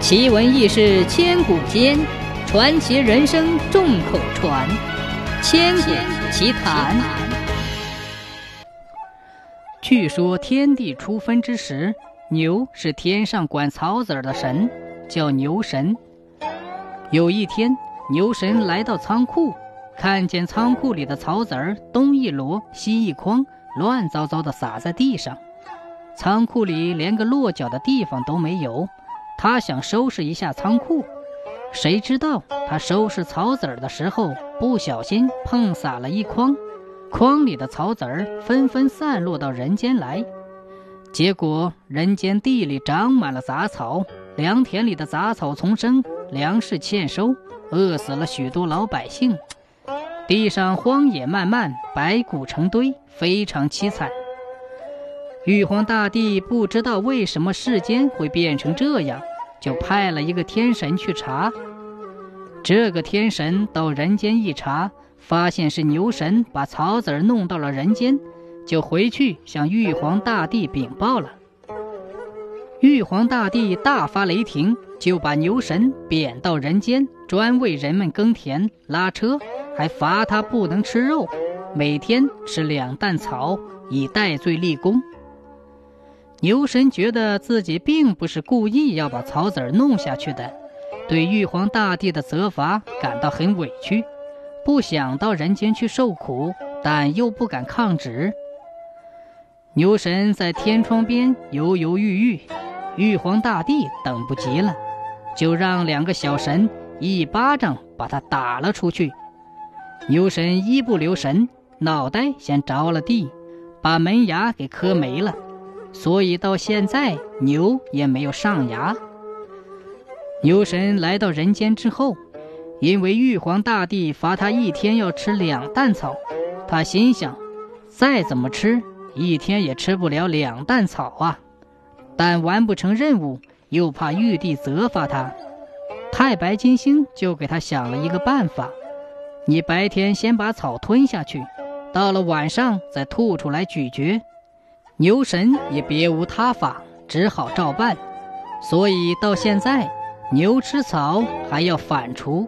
奇闻异事千古间，传奇人生众口传。千古奇谈。据说天地初分之时，牛是天上管草籽儿的神，叫牛神。有一天，牛神来到仓库，看见仓库里的草籽儿东一摞西一筐，乱糟糟的撒在地上，仓库里连个落脚的地方都没有。他想收拾一下仓库，谁知道他收拾草籽儿的时候不小心碰洒了一筐，筐里的草籽儿纷纷散落到人间来，结果人间地里长满了杂草，良田里的杂草丛生，粮食欠收，饿死了许多老百姓，地上荒野漫漫，白骨成堆，非常凄惨。玉皇大帝不知道为什么世间会变成这样。就派了一个天神去查。这个天神到人间一查，发现是牛神把草籽儿弄到了人间，就回去向玉皇大帝禀报了。玉皇大帝大发雷霆，就把牛神贬到人间，专为人们耕田拉车，还罚他不能吃肉，每天吃两担草，以戴罪立功。牛神觉得自己并不是故意要把草籽儿弄下去的，对玉皇大帝的责罚感到很委屈，不想到人间去受苦，但又不敢抗旨。牛神在天窗边犹犹豫豫，玉皇大帝等不及了，就让两个小神一巴掌把他打了出去。牛神一不留神，脑袋先着了地，把门牙给磕没了。所以到现在，牛也没有上牙。牛神来到人间之后，因为玉皇大帝罚他一天要吃两担草，他心想，再怎么吃，一天也吃不了两担草啊。但完不成任务，又怕玉帝责罚他，太白金星就给他想了一个办法：你白天先把草吞下去，到了晚上再吐出来咀嚼。牛神也别无他法，只好照办。所以到现在，牛吃草还要反刍。